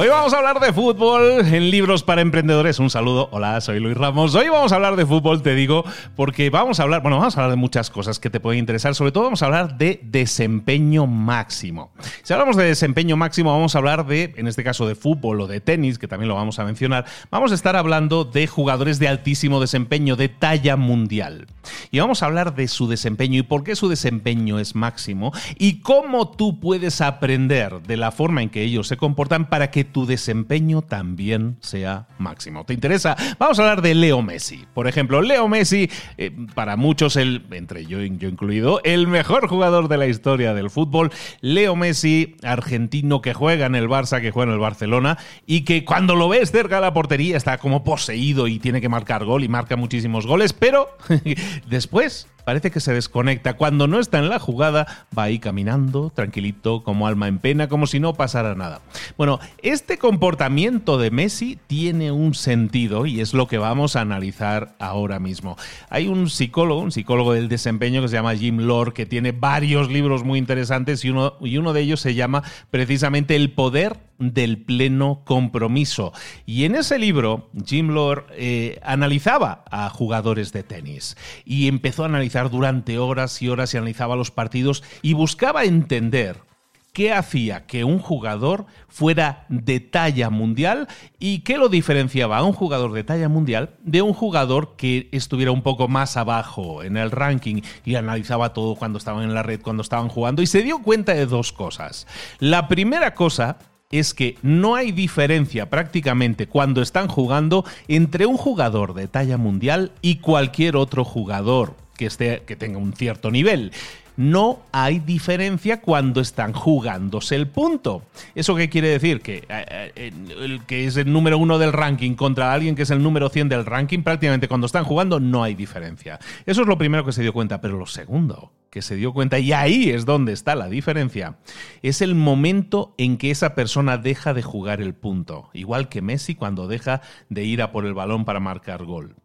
Hoy vamos a hablar de fútbol en Libros para Emprendedores. Un saludo. Hola, soy Luis Ramos. Hoy vamos a hablar de fútbol, te digo, porque vamos a hablar, bueno, vamos a hablar de muchas cosas que te pueden interesar. Sobre todo vamos a hablar de desempeño máximo. Si hablamos de desempeño máximo, vamos a hablar de, en este caso, de fútbol o de tenis, que también lo vamos a mencionar. Vamos a estar hablando de jugadores de altísimo desempeño, de talla mundial. Y vamos a hablar de su desempeño y por qué su desempeño es máximo y cómo tú puedes aprender de la forma en que ellos se comportan para que tu desempeño también sea máximo. ¿Te interesa? Vamos a hablar de Leo Messi. Por ejemplo, Leo Messi, eh, para muchos, el, entre yo, yo incluido, el mejor jugador de la historia del fútbol. Leo Messi, argentino que juega en el Barça, que juega en el Barcelona y que cuando lo ves cerca de la portería está como poseído y tiene que marcar gol y marca muchísimos goles, pero después parece que se desconecta. Cuando no está en la jugada, va ahí caminando, tranquilito, como alma en pena, como si no pasara nada. Bueno, este comportamiento de Messi tiene un sentido y es lo que vamos a analizar ahora mismo. Hay un psicólogo, un psicólogo del desempeño que se llama Jim Lore, que tiene varios libros muy interesantes y uno, y uno de ellos se llama precisamente El poder del pleno compromiso. Y en ese libro, Jim Lore eh, analizaba a jugadores de tenis y empezó a analizar durante horas y horas y analizaba los partidos y buscaba entender qué hacía que un jugador fuera de talla mundial y qué lo diferenciaba a un jugador de talla mundial de un jugador que estuviera un poco más abajo en el ranking y analizaba todo cuando estaban en la red, cuando estaban jugando y se dio cuenta de dos cosas. La primera cosa es que no hay diferencia prácticamente cuando están jugando entre un jugador de talla mundial y cualquier otro jugador que, esté, que tenga un cierto nivel no hay diferencia cuando están jugándose el punto. ¿Eso qué quiere decir? Que eh, eh, el que es el número uno del ranking contra alguien que es el número 100 del ranking, prácticamente cuando están jugando no hay diferencia. Eso es lo primero que se dio cuenta, pero lo segundo que se dio cuenta, y ahí es donde está la diferencia, es el momento en que esa persona deja de jugar el punto, igual que Messi cuando deja de ir a por el balón para marcar gol.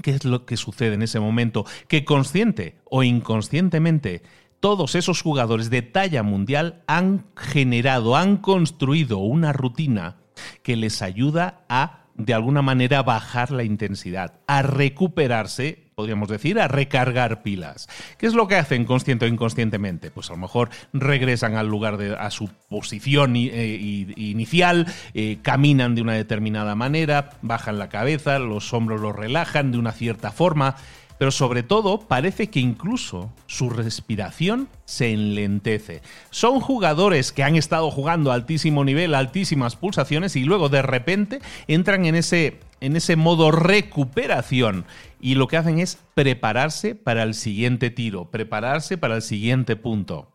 ¿Qué es lo que sucede en ese momento? Que consciente o inconscientemente todos esos jugadores de talla mundial han generado, han construido una rutina que les ayuda a de alguna manera bajar la intensidad, a recuperarse, podríamos decir, a recargar pilas. ¿Qué es lo que hacen consciente o inconscientemente? Pues a lo mejor regresan al lugar de a su posición eh, inicial, eh, caminan de una determinada manera, bajan la cabeza, los hombros los relajan de una cierta forma. pero sobre todo parece que incluso su respiración se enlentece. Son jugadores que han estado jugando a altísimo nivel, altísimas pulsaciones y luego de repente entran en ese, en ese modo recuperación y lo que hacen es prepararse para el siguiente tiro, prepararse para el siguiente punto.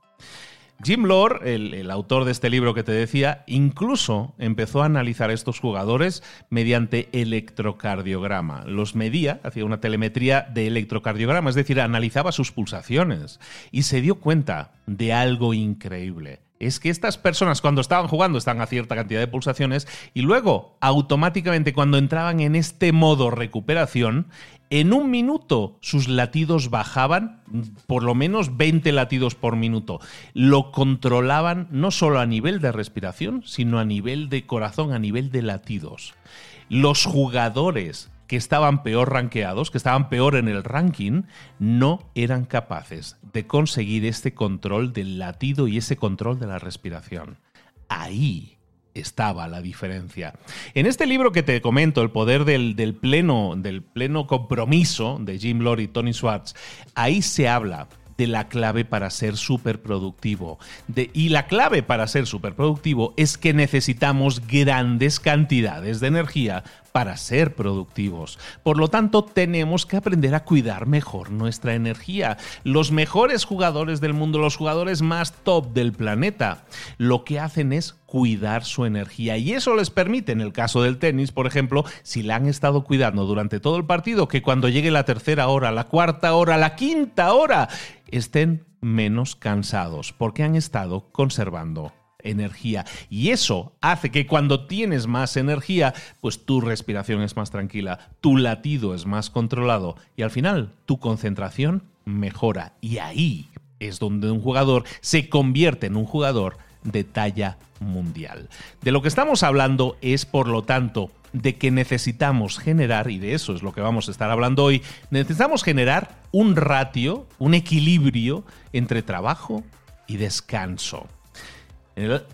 Jim Lore, el, autor de este libro que te decía, incluso empezó a analizar a estos jugadores mediante electrocardiograma. Los medía, hacía una telemetría de electrocardiograma, es decir, analizaba sus pulsaciones y se dio cuenta de algo increíble es que estas personas cuando estaban jugando estaban a cierta cantidad de pulsaciones y luego automáticamente cuando entraban en este modo recuperación en un minuto sus latidos bajaban por lo menos 20 latidos por minuto. Lo controlaban no solo a nivel de respiración, sino a nivel de corazón, a nivel de latidos. Los jugadores que estaban peor rankeados, que estaban peor en el ranking, no eran capaces de conseguir este control del latido y ese control de la respiración. Ahí estaba la diferencia. En este libro que te comento, El poder del, pleno, del pleno compromiso de Jim Lore y Tony Schwartz, ahí se habla de la clave para ser superproductivo. y la clave para ser superproductivo es que necesitamos grandes cantidades de energía para ser productivos. Por lo tanto, tenemos que aprender a cuidar mejor nuestra energía. Los mejores jugadores del mundo, los jugadores más top del planeta, lo que hacen es cuidar su energía y eso les permite, en el caso del tenis, por ejemplo, si la han estado cuidando durante todo el partido, que cuando llegue la tercera hora, la cuarta hora, la quinta hora, estén menos cansados porque han estado conservando energía. Y eso hace que cuando tienes más energía, pues tu respiración es más tranquila, tu latido es más controlado y al final tu concentración mejora. Y ahí es donde un jugador se convierte en un jugador de talla mundial. De lo que estamos hablando es, por lo tanto, de que necesitamos generar, y de eso es lo que vamos a estar hablando hoy, necesitamos generar un ratio, un equilibrio entre trabajo y descanso.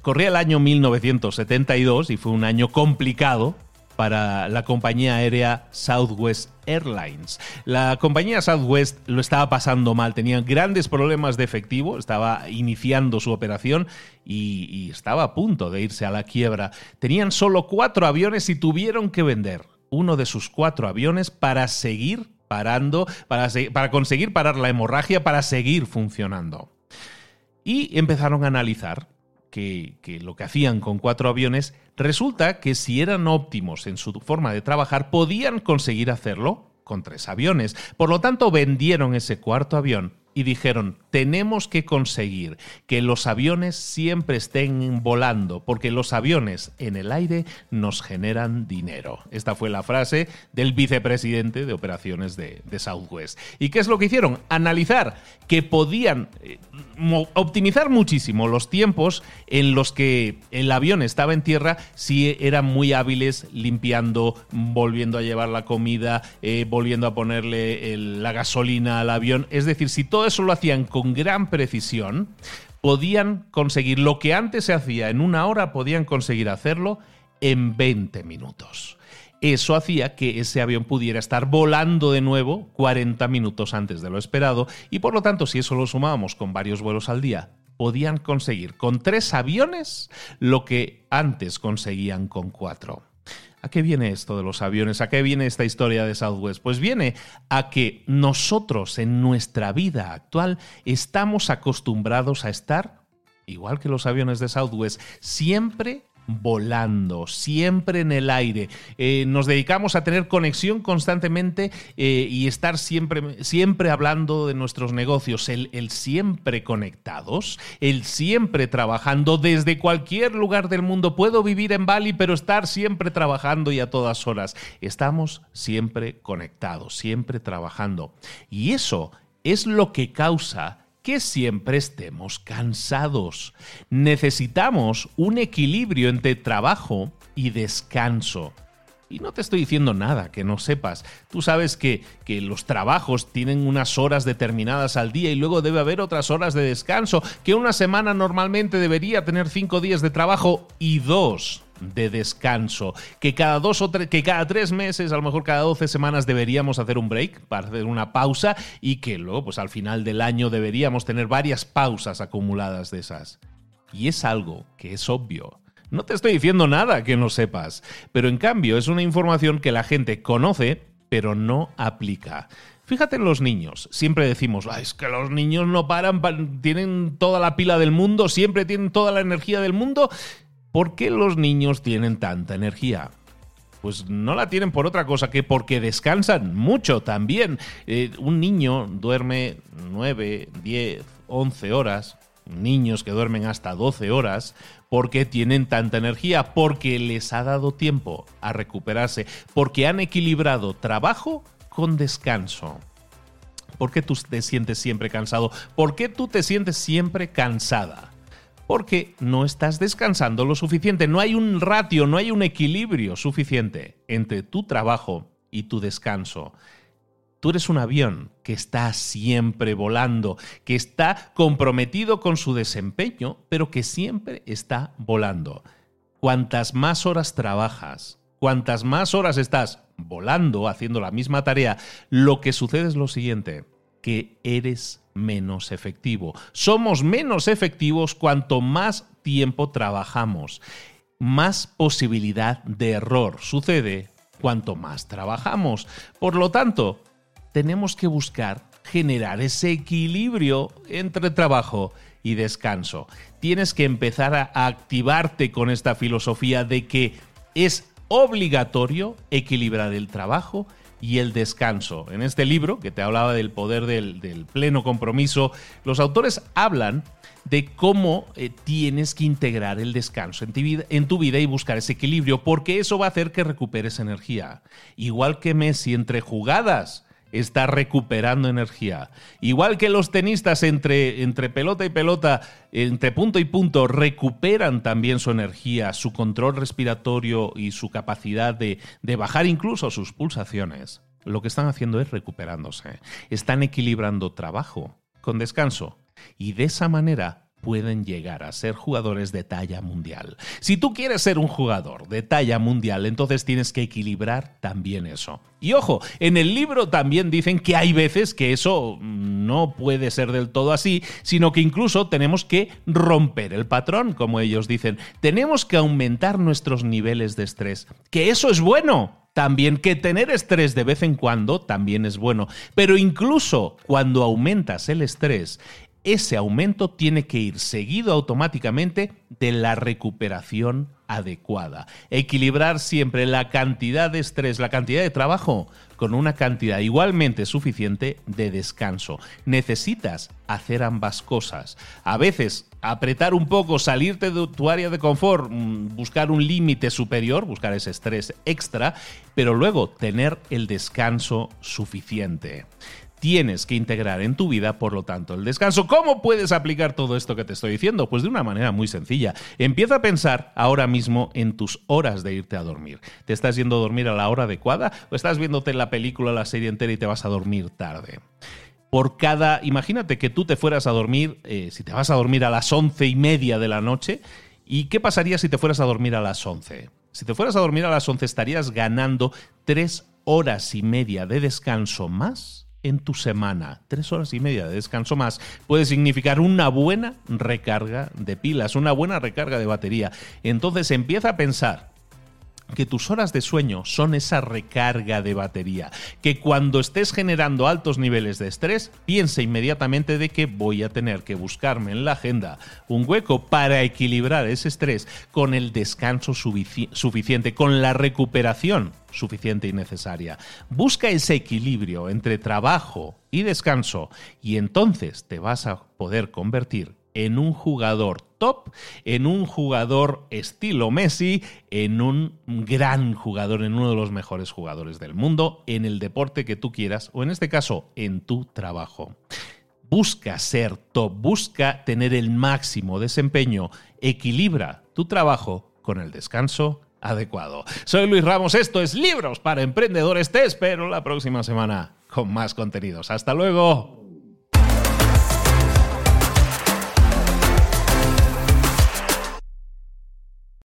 Corría el año 1972 y fue un año complicado para la compañía aérea Southwest Airlines. La compañía Southwest lo estaba pasando mal, tenía grandes problemas de efectivo, estaba iniciando su operación y, estaba a punto de irse a la quiebra. Tenían solo cuatro aviones y tuvieron que vender uno de sus cuatro aviones para seguir parando, para, para conseguir parar la hemorragia, para seguir funcionando. Y empezaron a analizar que, lo que hacían con cuatro aviones, resulta que si eran óptimos en su forma de trabajar, podían conseguir hacerlo con tres aviones. Por lo tanto, vendieron ese cuarto avión y dijeron, tenemos que conseguir que los aviones siempre estén volando, porque los aviones en el aire nos generan dinero. Esta fue la frase del vicepresidente de operaciones de, Southwest. ¿Y qué es lo que hicieron? Analizar que podían eh, optimizar muchísimo los tiempos en los que el avión estaba en tierra si eran muy hábiles limpiando, volviendo a llevar la comida, eh, volviendo a ponerle la gasolina al avión. Es decir, si todo eso lo hacían con gran precisión, podían conseguir lo que antes se hacía en una hora, podían conseguir hacerlo en 20 minutos. Eso hacía que ese avión pudiera estar volando de nuevo 40 minutos antes de lo esperado y por lo tanto si eso lo sumábamos con varios vuelos al día, podían conseguir con tres aviones lo que antes conseguían con cuatro. ¿A qué viene esto de los aviones? ¿A qué viene esta historia de Southwest? Pues viene a que nosotros en nuestra vida actual estamos acostumbrados a estar, igual que los aviones de Southwest, siempre volando, siempre en el aire. Eh, nos dedicamos a tener conexión constantemente eh, y estar siempre, siempre hablando de nuestros negocios, el, el, siempre conectados, el siempre trabajando desde cualquier lugar del mundo. Puedo vivir en Bali, pero estar siempre trabajando y a todas horas. Estamos siempre conectados, siempre trabajando. Y eso es lo que causa que siempre estemos cansados. Necesitamos un equilibrio entre trabajo y descanso. Y no te estoy diciendo nada que no sepas. Tú sabes que, que, los trabajos tienen unas horas determinadas al día y luego debe haber otras horas de descanso, que una semana normalmente debería tener cinco días de trabajo y dos de descanso, que cada dos o tres, que cada tres meses, a lo mejor cada 12 semanas deberíamos hacer un break para hacer una pausa y que luego, pues al final del año deberíamos tener varias pausas acumuladas de esas. Y es algo que es obvio. No te estoy diciendo nada que no sepas, pero en cambio es una información que la gente conoce, pero no aplica. Fíjate en los niños. Siempre decimos, es que los niños no paran, tienen toda la pila del mundo, siempre tienen toda la energía del mundo. ¿Por qué los niños tienen tanta energía? Pues no la tienen por otra cosa que porque descansan mucho también. Eh, un niño duerme 9, 10, 11 horas niños que duermen hasta 12 horas porque tienen tanta energía, porque les ha dado tiempo a recuperarse, porque han equilibrado trabajo con descanso. ¿Por qué tú te sientes siempre cansado? ¿Por qué tú te sientes siempre cansada? Porque no estás descansando lo suficiente, no hay un ratio, no hay un equilibrio suficiente entre tu trabajo y tu descanso. Tú eres un avión que está siempre volando, que está comprometido con su desempeño, pero que siempre está volando. Cuantas más horas trabajas, cuantas más horas estás volando, haciendo la misma tarea, lo que sucede es lo siguiente, que eres menos efectivo. Somos menos efectivos cuanto más tiempo trabajamos. Más posibilidad de error sucede cuanto más trabajamos. Por lo tanto, tenemos que buscar generar ese equilibrio entre trabajo y descanso. Tienes que empezar a activarte con esta filosofía de que es obligatorio equilibrar el trabajo y el descanso. En este libro, que te hablaba del poder del, pleno compromiso, los autores hablan de cómo eh, tienes que integrar el descanso en tu, vida, en tu vida y buscar ese equilibrio, porque eso va a hacer que recuperes energía. Igual que Messi entre jugadas está recuperando energía. Igual que los tenistas entre, entre pelota y pelota, entre punto y punto, recuperan también su energía, su control respiratorio y su capacidad de, de bajar incluso sus pulsaciones. Lo que están haciendo es recuperándose. Están equilibrando trabajo con descanso. Y de esa manera pueden llegar a ser jugadores de talla mundial. Si tú quieres ser un jugador de talla mundial, entonces tienes que equilibrar también eso. Y ojo, en el libro también dicen que hay veces que eso no puede ser del todo así, sino que incluso tenemos que romper el patrón, como ellos dicen. Tenemos que aumentar nuestros niveles de estrés, que eso es bueno, también que tener estrés de vez en cuando también es bueno. Pero incluso cuando aumentas el estrés, ese aumento tiene que ir seguido automáticamente de la recuperación adecuada. Equilibrar siempre la cantidad de estrés, la cantidad de trabajo con una cantidad igualmente suficiente de descanso. Necesitas hacer ambas cosas. A veces apretar un poco, salirte de tu área de confort, mm, buscar un límite superior, buscar ese estrés extra, pero luego tener el descanso suficiente tienes que integrar en tu vida, por lo tanto, el descanso. ¿Cómo puedes aplicar todo esto que te estoy diciendo? Pues de una manera muy sencilla. Empieza a pensar ahora mismo en tus horas de irte a dormir. ¿Te estás yendo a dormir a la hora adecuada o estás viéndote la película, la serie entera y te vas a dormir tarde? Por cada, imagínate que tú te fueras a dormir, eh, si te vas a dormir a las once y media de la noche, ¿y qué pasaría si te fueras a dormir a las once? Si te fueras a dormir a las once estarías ganando tres horas y media de descanso más en tu semana. Tres horas y media de descanso más puede significar una buena recarga de pilas, una buena recarga de batería. Entonces empieza a pensar que tus horas de sueño son esa recarga de batería, que cuando estés generando altos niveles de estrés, piensa inmediatamente de que voy a tener que buscarme en la agenda un hueco para equilibrar ese estrés con el descanso suficiente, con la recuperación suficiente y necesaria. Busca ese equilibrio entre trabajo y descanso y entonces te vas a poder convertir en un jugador top, en un jugador estilo Messi, en un gran jugador, en uno de los mejores jugadores del mundo, en el deporte que tú quieras o en este caso en tu trabajo. Busca ser top, busca tener el máximo desempeño, equilibra tu trabajo con el descanso adecuado. Soy Luis Ramos, esto es Libros para Emprendedores, te espero la próxima semana con más contenidos. Hasta luego.